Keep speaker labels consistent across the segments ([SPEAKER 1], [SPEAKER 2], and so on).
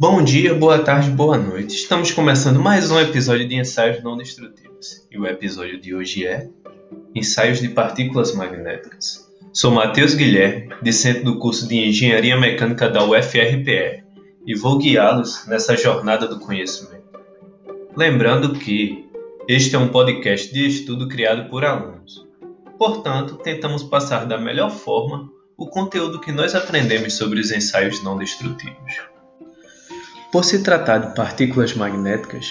[SPEAKER 1] Bom dia, boa tarde, boa noite. Estamos começando mais um episódio de Ensaios Não Destrutivos. E o episódio de hoje é Ensaios de Partículas Magnéticas. Sou Matheus Guilherme, discente do curso de Engenharia Mecânica da UFRPE, e vou guiá-los nessa jornada do conhecimento. Lembrando que este é um podcast de estudo criado por alunos. Portanto, tentamos passar da melhor forma o conteúdo que nós aprendemos sobre os ensaios não destrutivos. Por se tratar de partículas magnéticas,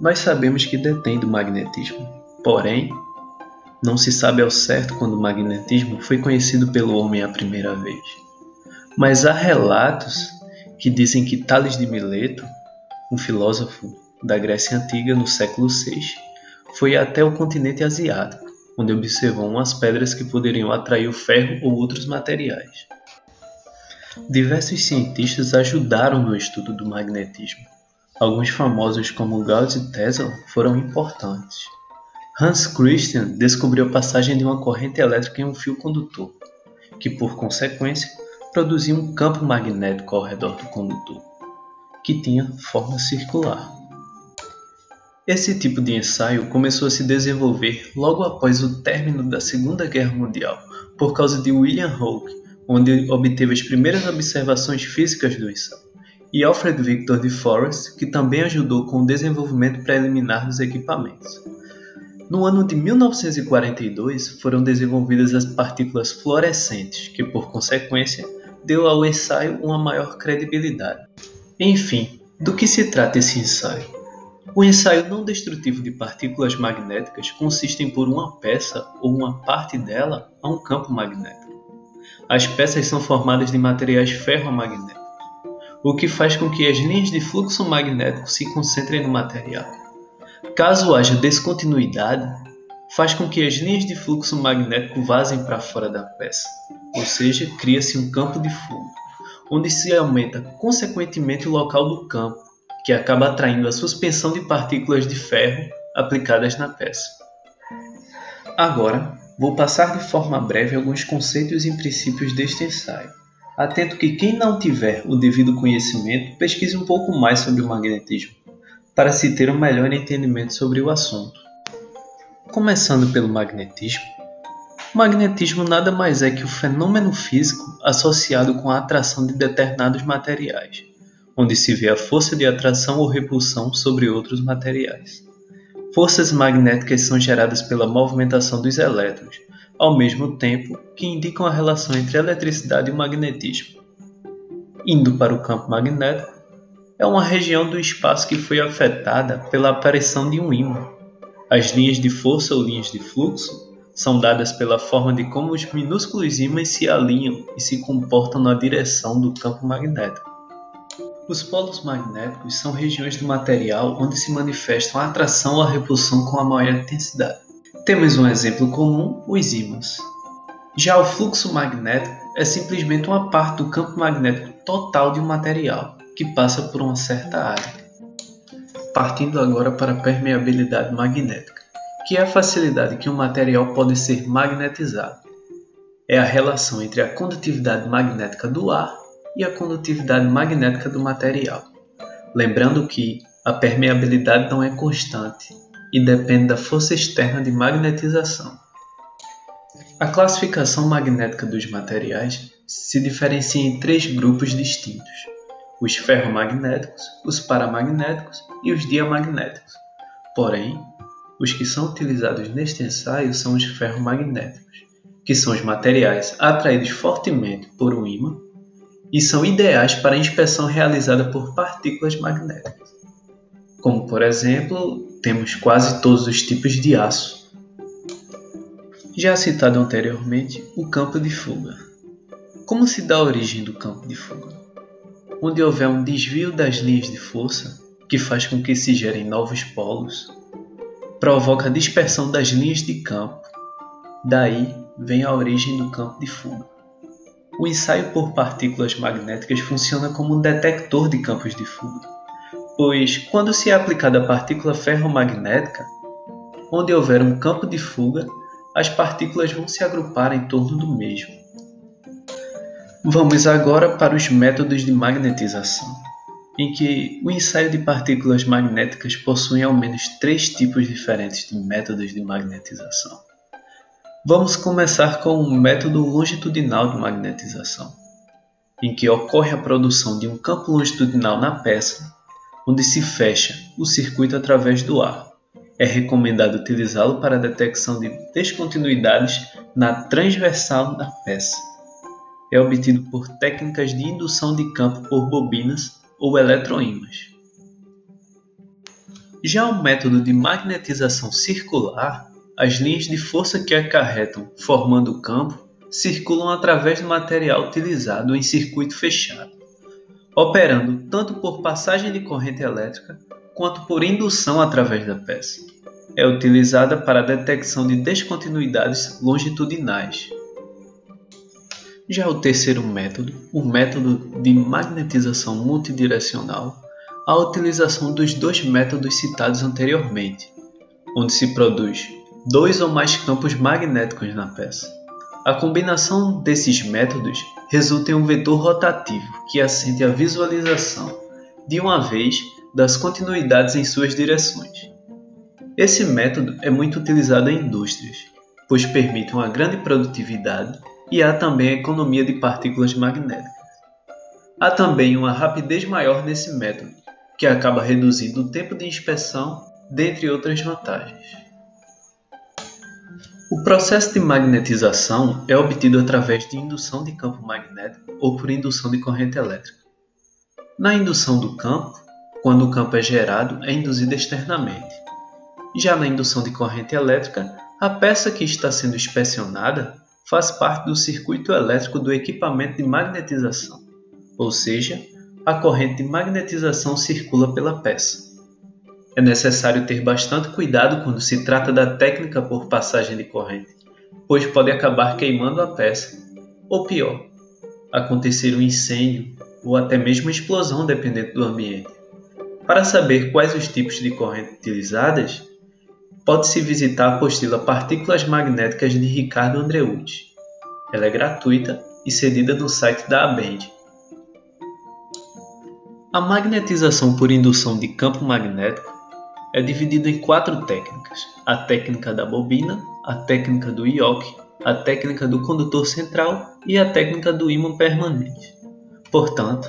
[SPEAKER 1] nós sabemos que detêm do magnetismo. Porém, não se sabe ao certo quando o magnetismo foi conhecido pelo homem a primeira vez. Mas há relatos que dizem que Tales de Mileto, um filósofo da Grécia Antiga no século VI, foi até o continente asiático, onde observou umas pedras que poderiam atrair o ferro ou outros materiais. Diversos cientistas ajudaram no estudo do magnetismo. Alguns famosos como Gauss e Tesla foram importantes. Hans Christian descobriu a passagem de uma corrente elétrica em um fio condutor, que por consequência produzia um campo magnético ao redor do condutor, que tinha forma circular. Esse tipo de ensaio começou a se desenvolver logo após o término da Segunda Guerra Mundial, por causa de William Hawke, onde obteve as primeiras observações físicas do ensaio, e Alfred Victor de Forest, que também ajudou com o desenvolvimento preliminar dos equipamentos. No ano de 1942 foram desenvolvidas as partículas fluorescentes, que por consequência deu ao ensaio uma maior credibilidade. Enfim, do que se trata esse ensaio? O ensaio não destrutivo de partículas magnéticas consiste em pôr uma peça ou uma parte dela a um campo magnético. As peças são formadas de materiais ferromagnéticos, o que faz com que as linhas de fluxo magnético se concentrem no material. Caso haja descontinuidade, faz com que as linhas de fluxo magnético vazem para fora da peça, ou seja, cria-se um campo de fuga, onde se aumenta consequentemente o local do campo, que acaba atraindo a suspensão de partículas de ferro aplicadas na peça. Agora, Vou passar de forma breve alguns conceitos e princípios deste ensaio. Atento que quem não tiver o devido conhecimento pesquise um pouco mais sobre o magnetismo, para se ter um melhor entendimento sobre o assunto. Começando pelo magnetismo. O magnetismo nada mais é que o fenômeno físico associado com a atração de determinados materiais, onde se vê a força de atração ou repulsão sobre outros materiais. Forças magnéticas são geradas pela movimentação dos elétrons, ao mesmo tempo que indicam a relação entre a eletricidade e o magnetismo. Indo para o campo magnético, é uma região do espaço que foi afetada pela aparição de um ímã. As linhas de força ou linhas de fluxo são dadas pela forma de como os minúsculos ímãs se alinham e se comportam na direção do campo magnético. Os polos magnéticos são regiões do material onde se manifestam a atração ou a repulsão com a maior intensidade. Temos um exemplo comum, os ímãs. Já o fluxo magnético é simplesmente uma parte do campo magnético total de um material, que passa por uma certa área. Partindo agora para a permeabilidade magnética, que é a facilidade que um material pode ser magnetizado. É a relação entre a condutividade magnética do ar e a condutividade magnética do material. Lembrando que a permeabilidade não é constante e depende da força externa de magnetização. A classificação magnética dos materiais se diferencia em três grupos distintos: os ferromagnéticos, os paramagnéticos e os diamagnéticos. Porém, os que são utilizados neste ensaio são os ferromagnéticos, que são os materiais atraídos fortemente por um ímã e são ideais para a inspeção realizada por partículas magnéticas. Como, por exemplo, temos quase todos os tipos de aço. Já citado anteriormente, o campo de fuga. Como se dá a origem do campo de fuga? Onde houver um desvio das linhas de força, que faz com que se gerem novos polos, provoca a dispersão das linhas de campo. Daí vem a origem do campo de fuga. O ensaio por partículas magnéticas funciona como um detector de campos de fuga, pois, quando se é aplicada a partícula ferromagnética, onde houver um campo de fuga, as partículas vão se agrupar em torno do mesmo. Vamos agora para os métodos de magnetização. em que o ensaio de partículas magnéticas possui ao menos três tipos diferentes de métodos de magnetização. Vamos começar com o método longitudinal de magnetização, em que ocorre a produção de um campo longitudinal na peça, onde se fecha o circuito através do ar. É recomendado utilizá-lo para a detecção de descontinuidades na transversal da peça. É obtido por técnicas de indução de campo por bobinas ou eletroímãs. Já o método de magnetização circular, as linhas de força que acarretam formando o campo circulam através do material utilizado em circuito fechado, operando tanto por passagem de corrente elétrica quanto por indução através da peça. É utilizada para a detecção de descontinuidades longitudinais. Já o terceiro método, o método de magnetização multidirecional, a utilização dos dois métodos citados anteriormente, onde se produz dois ou mais campos magnéticos na peça. A combinação desses métodos resulta em um vetor rotativo que assente a visualização, de uma vez, das continuidades em suas direções. Esse método é muito utilizado em indústrias, pois permite uma grande produtividade e há também a economia de partículas magnéticas. Há também uma rapidez maior nesse método, que acaba reduzindo o tempo de inspeção, dentre outras vantagens. O processo de magnetização é obtido através de indução de campo magnético ou por indução de corrente elétrica. Na indução do campo, quando o campo é gerado, é induzido externamente. Já na indução de corrente elétrica, a peça que está sendo inspecionada faz parte do circuito elétrico do equipamento de magnetização, ou seja, a corrente de magnetização circula pela peça. É necessário ter bastante cuidado quando se trata da técnica por passagem de corrente, pois pode acabar queimando a peça, ou pior, acontecer um incêndio ou até mesmo explosão dependendo do ambiente. Para saber quais os tipos de corrente utilizadas, pode-se visitar a apostila Partículas Magnéticas de Ricardo Andreucci. Ela é gratuita e cedida no site da ABEND. A magnetização por indução de campo magnético é dividida em quatro técnicas: a técnica da bobina, a técnica do ioque, a técnica do condutor central e a técnica do ímã permanente. Portanto,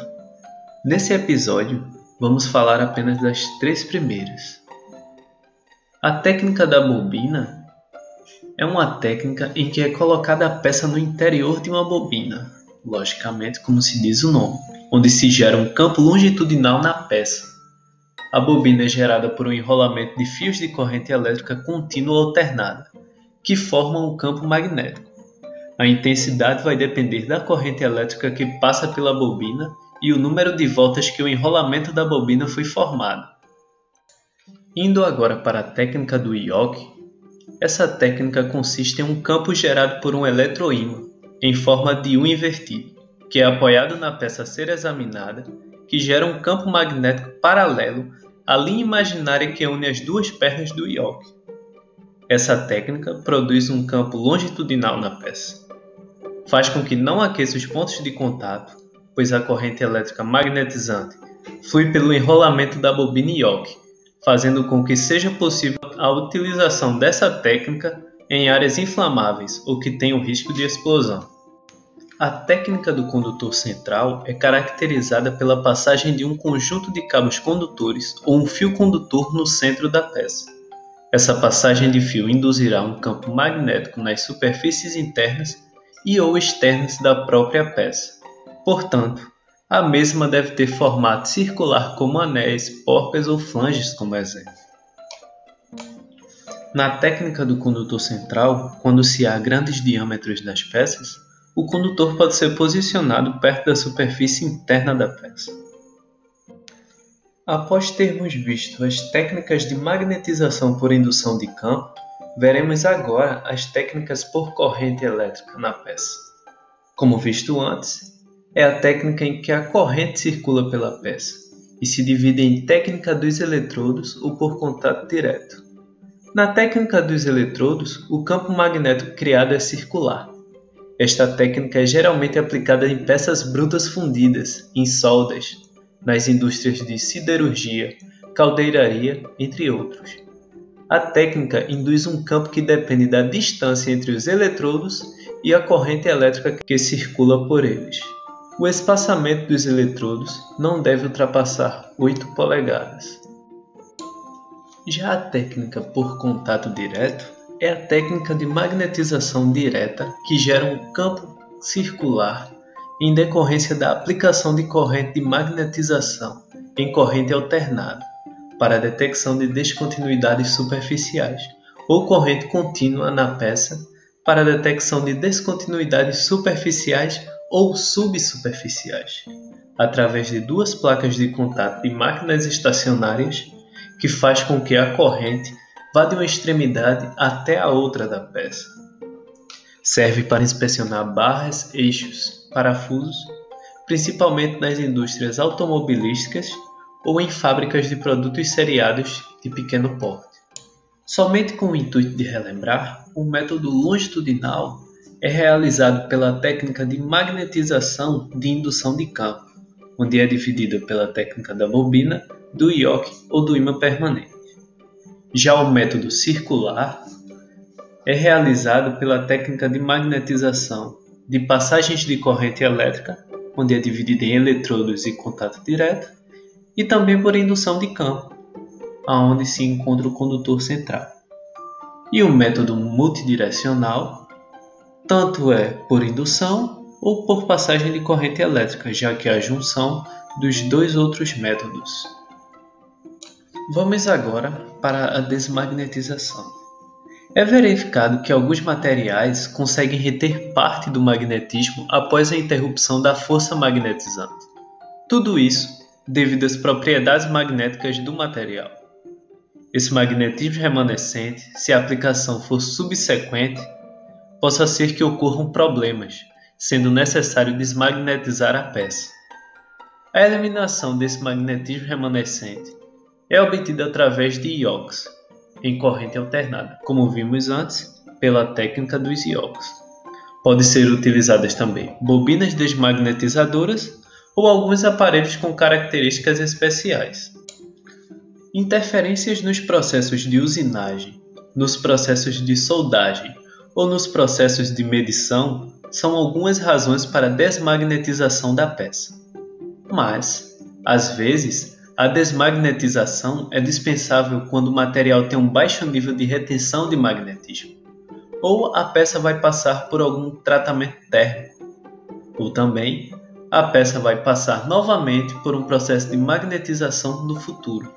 [SPEAKER 1] nesse episódio vamos falar apenas das três primeiras. A técnica da bobina é uma técnica em que é colocada a peça no interior de uma bobina, logicamente, como se diz o nome, onde se gera um campo longitudinal na peça. A bobina é gerada por um enrolamento de fios de corrente elétrica contínua alternada, que formam um campo magnético. A intensidade vai depender da corrente elétrica que passa pela bobina e o número de voltas que o enrolamento da bobina foi formado. Indo agora para a técnica do ioque, essa técnica consiste em um campo gerado por um eletroímã em forma de U invertido, que é apoiado na peça a ser examinada, que gera um campo magnético paralelo à linha imaginária que une as duas pernas do ioque. Essa técnica produz um campo longitudinal na peça. Faz com que não aqueça os pontos de contato, pois a corrente elétrica magnetizante flui pelo enrolamento da bobina ioque, fazendo com que seja possível a utilização dessa técnica em áreas inflamáveis ou que tenham risco de explosão. A técnica do condutor central é caracterizada pela passagem de um conjunto de cabos condutores ou um fio condutor no centro da peça. Essa passagem de fio induzirá um campo magnético nas superfícies internas e ou externas da própria peça. Portanto, a mesma deve ter formato circular como anéis, porcas ou flanges como exemplo. Na técnica do condutor central, quando se há grandes diâmetros das peças, o condutor pode ser posicionado perto da superfície interna da peça. Após termos visto as técnicas de magnetização por indução de campo, veremos agora as técnicas por corrente elétrica na peça. Como visto antes, é a técnica em que a corrente circula pela peça e se divide em técnica dos eletrodos ou por contato direto. Na técnica dos eletrodos, o campo magnético criado é circular. Esta técnica é geralmente aplicada em peças brutas fundidas, em soldas, nas indústrias de siderurgia, caldeiraria, entre outros. A técnica induz um campo que depende da distância entre os eletrodos e a corrente elétrica que circula por eles. O espaçamento dos eletrodos não deve ultrapassar 8 polegadas. Já a técnica por contato direto é a técnica de magnetização direta que gera um campo circular em decorrência da aplicação de corrente de magnetização em corrente alternada para a detecção de descontinuidades superficiais ou corrente contínua na peça para a detecção de descontinuidades superficiais ou subsuperficiais, através de duas placas de contato de máquinas estacionárias que faz com que a corrente vá de uma extremidade até a outra da peça. Serve para inspecionar barras, eixos, parafusos, principalmente nas indústrias automobilísticas ou em fábricas de produtos seriados de pequeno porte. Somente com o intuito de relembrar, o método longitudinal é realizado pela técnica de magnetização de indução de campo, onde é dividida pela técnica da bobina, do ioque ou do ímã permanente. Já o método circular é realizado pela técnica de magnetização de passagens de corrente elétrica, onde é dividida em eletrodos e contato direto, e também por indução de campo, aonde se encontra o condutor central. E o método multidirecional tanto é por indução ou por passagem de corrente elétrica, já que é a junção dos dois outros métodos. Vamos agora para a desmagnetização. É verificado que alguns materiais conseguem reter parte do magnetismo após a interrupção da força magnetizante. Tudo isso devido às propriedades magnéticas do material. Esse magnetismo remanescente, se a aplicação for subsequente, possa ser que ocorram problemas, sendo necessário desmagnetizar a peça. A eliminação desse magnetismo remanescente é obtida através de ioks, em corrente alternada, como vimos antes, pela técnica dos ioks. Podem ser utilizadas também bobinas desmagnetizadoras ou alguns aparelhos com características especiais. Interferências nos processos de usinagem, nos processos de soldagem ou nos processos de medição são algumas razões para a desmagnetização da peça. Mas, às vezes, a desmagnetização é dispensável quando o material tem um baixo nível de retenção de magnetismo, ou a peça vai passar por algum tratamento térmico, ou também a peça vai passar novamente por um processo de magnetização no futuro.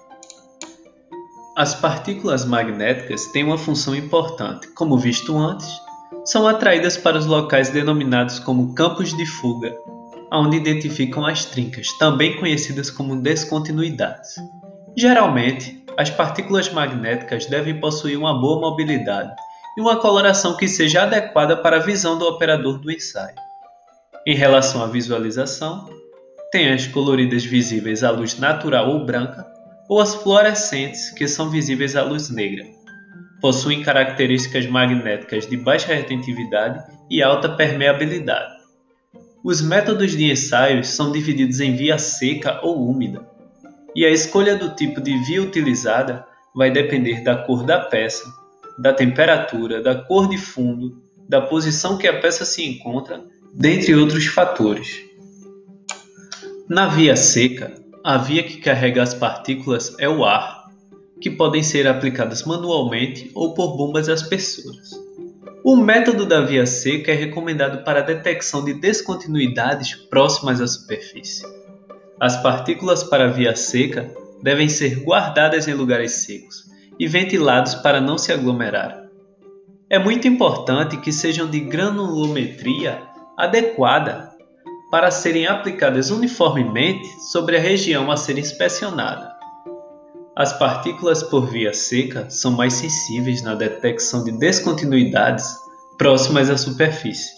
[SPEAKER 1] As partículas magnéticas têm uma função importante, como visto antes, são atraídas para os locais denominados como campos de fuga, onde identificam as trincas, também conhecidas como descontinuidades. Geralmente, as partículas magnéticas devem possuir uma boa mobilidade e uma coloração que seja adequada para a visão do operador do ensaio. Em relação à visualização, tem as coloridas visíveis à luz natural ou branca, ou as fluorescentes, que são visíveis à luz negra. Possuem características magnéticas de baixa retentividade e alta permeabilidade. Os métodos de ensaios são divididos em via seca ou úmida, e a escolha do tipo de via utilizada vai depender da cor da peça, da temperatura, da cor de fundo, da posição que a peça se encontra dentre outros fatores. Na via seca, a via que carrega as partículas é o ar, que podem ser aplicadas manualmente ou por bombas aspersoras. O método da via seca é recomendado para a detecção de descontinuidades próximas à superfície. As partículas para a via seca devem ser guardadas em lugares secos e ventilados para não se aglomerar. É muito importante que sejam de granulometria adequada para serem aplicadas uniformemente sobre a região a ser inspecionada. As partículas por via seca são mais sensíveis na detecção de descontinuidades próximas à superfície,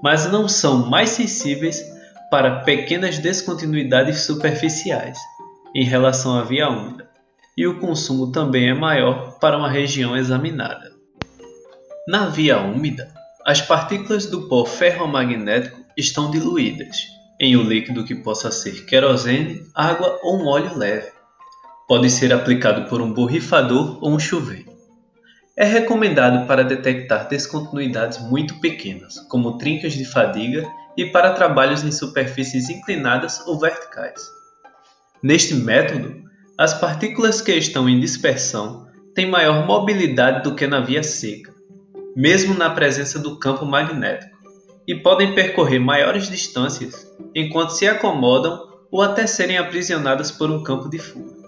[SPEAKER 1] mas não são mais sensíveis para pequenas descontinuidades superficiais em relação à via úmida, e o consumo também é maior para uma região examinada. Na via úmida, as partículas do pó ferromagnético estão diluídas, em um líquido que possa ser querosene, água ou um óleo leve. Pode ser aplicado por um borrifador ou um chuveiro. É recomendado para detectar descontinuidades muito pequenas, como trincas de fadiga, e para trabalhos em superfícies inclinadas ou verticais. Neste método, as partículas que estão em dispersão têm maior mobilidade do que na via seca, mesmo na presença do campo magnético, e podem percorrer maiores distâncias enquanto se acomodam ou até serem aprisionadas por um campo de fuga.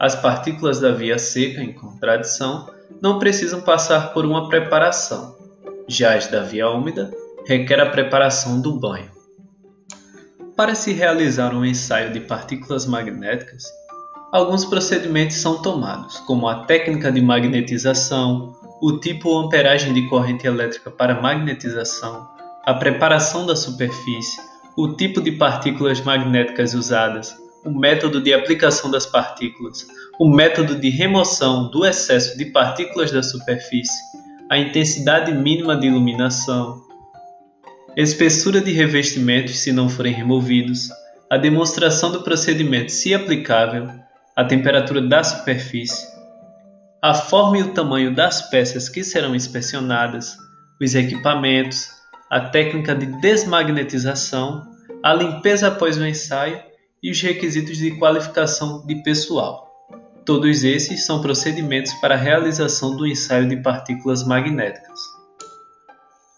[SPEAKER 1] As partículas da via seca, em contradição, não precisam passar por uma preparação, já as da via úmida requer a preparação do banho. Para se realizar um ensaio de partículas magnéticas, alguns procedimentos são tomados, como a técnica de magnetização, o tipo ou amperagem de corrente elétrica para magnetização, a preparação da superfície, o tipo de partículas magnéticas usadas, o método de aplicação das partículas, o método de remoção do excesso de partículas da superfície, a intensidade mínima de iluminação, espessura de revestimentos se não forem removidos, a demonstração do procedimento se aplicável, a temperatura da superfície, a forma e o tamanho das peças que serão inspecionadas, os equipamentos, a técnica de desmagnetização, a limpeza após o ensaio e os requisitos de qualificação de pessoal. Todos esses são procedimentos para a realização do ensaio de partículas magnéticas.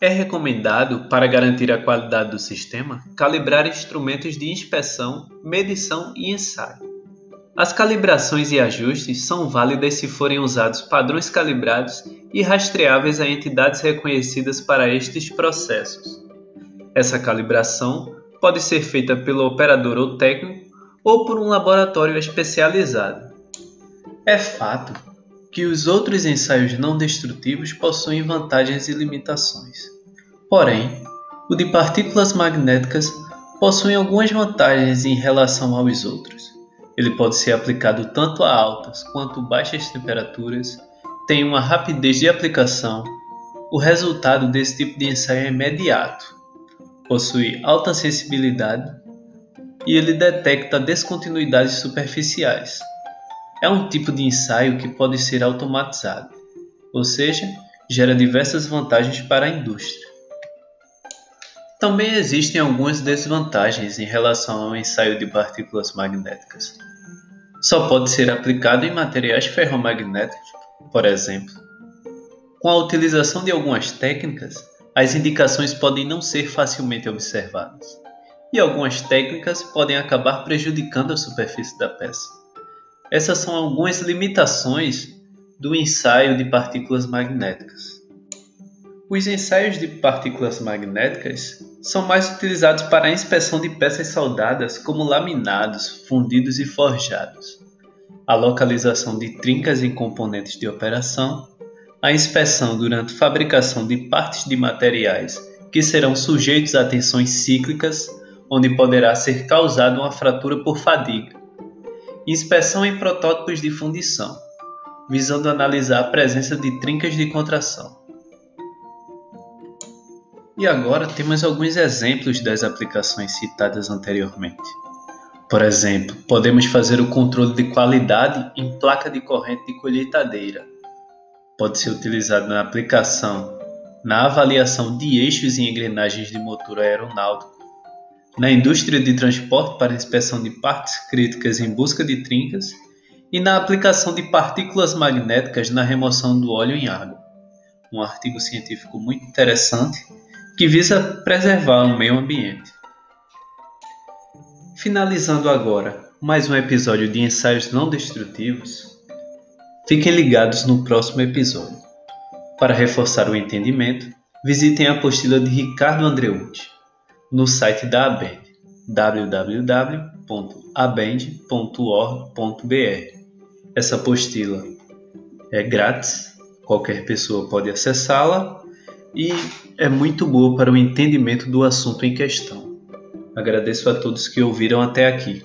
[SPEAKER 1] É recomendado, para garantir a qualidade do sistema, calibrar instrumentos de inspeção, medição e ensaio. As calibrações e ajustes são válidas se forem usados padrões calibrados e rastreáveis a entidades reconhecidas para estes processos. Essa calibração pode ser feita pelo operador ou técnico ou por um laboratório especializado. É fato que os outros ensaios não destrutivos possuem vantagens e limitações. Porém, o de partículas magnéticas possui algumas vantagens em relação aos outros. Ele pode ser aplicado tanto a altas quanto baixas temperaturas, tem uma rapidez de aplicação. O resultado desse tipo de ensaio é imediato, possui alta sensibilidade e ele detecta descontinuidades superficiais. É um tipo de ensaio que pode ser automatizado, ou seja, gera diversas vantagens para a indústria. Também existem algumas desvantagens em relação ao ensaio de partículas magnéticas. Só pode ser aplicado em materiais ferromagnéticos, por exemplo. Com a utilização de algumas técnicas, as indicações podem não ser facilmente observadas, e algumas técnicas podem acabar prejudicando a superfície da peça. Essas são algumas limitações do ensaio de partículas magnéticas. Os ensaios de partículas magnéticas são mais utilizados para a inspeção de peças soldadas como laminados, fundidos e forjados, a localização de trincas em componentes de operação, a inspeção durante fabricação de partes de materiais que serão sujeitos a tensões cíclicas, onde poderá ser causada uma fratura por fadiga, inspeção em protótipos de fundição, visando analisar a presença de trincas de contração e agora temos alguns exemplos das aplicações citadas anteriormente. Por exemplo, podemos fazer o controle de qualidade em placa de corrente de colheitadeira. Pode ser utilizado na aplicação, na avaliação de eixos e engrenagens de motor aeronáutico, na indústria de transporte para inspeção de partes críticas em busca de trincas e na aplicação de partículas magnéticas na remoção do óleo em água. Um artigo científico muito interessante que visa preservar o meio ambiente. Finalizando agora mais um episódio de Ensaios Não Destrutivos, fiquem ligados no próximo episódio. Para reforçar o entendimento, visitem a apostila de Ricardo Andreucci no site da Abend, www.abend.org.br. Essa apostila é grátis, qualquer pessoa pode acessá-la e é muito boa para o entendimento do assunto em questão. Agradeço a todos que ouviram até aqui.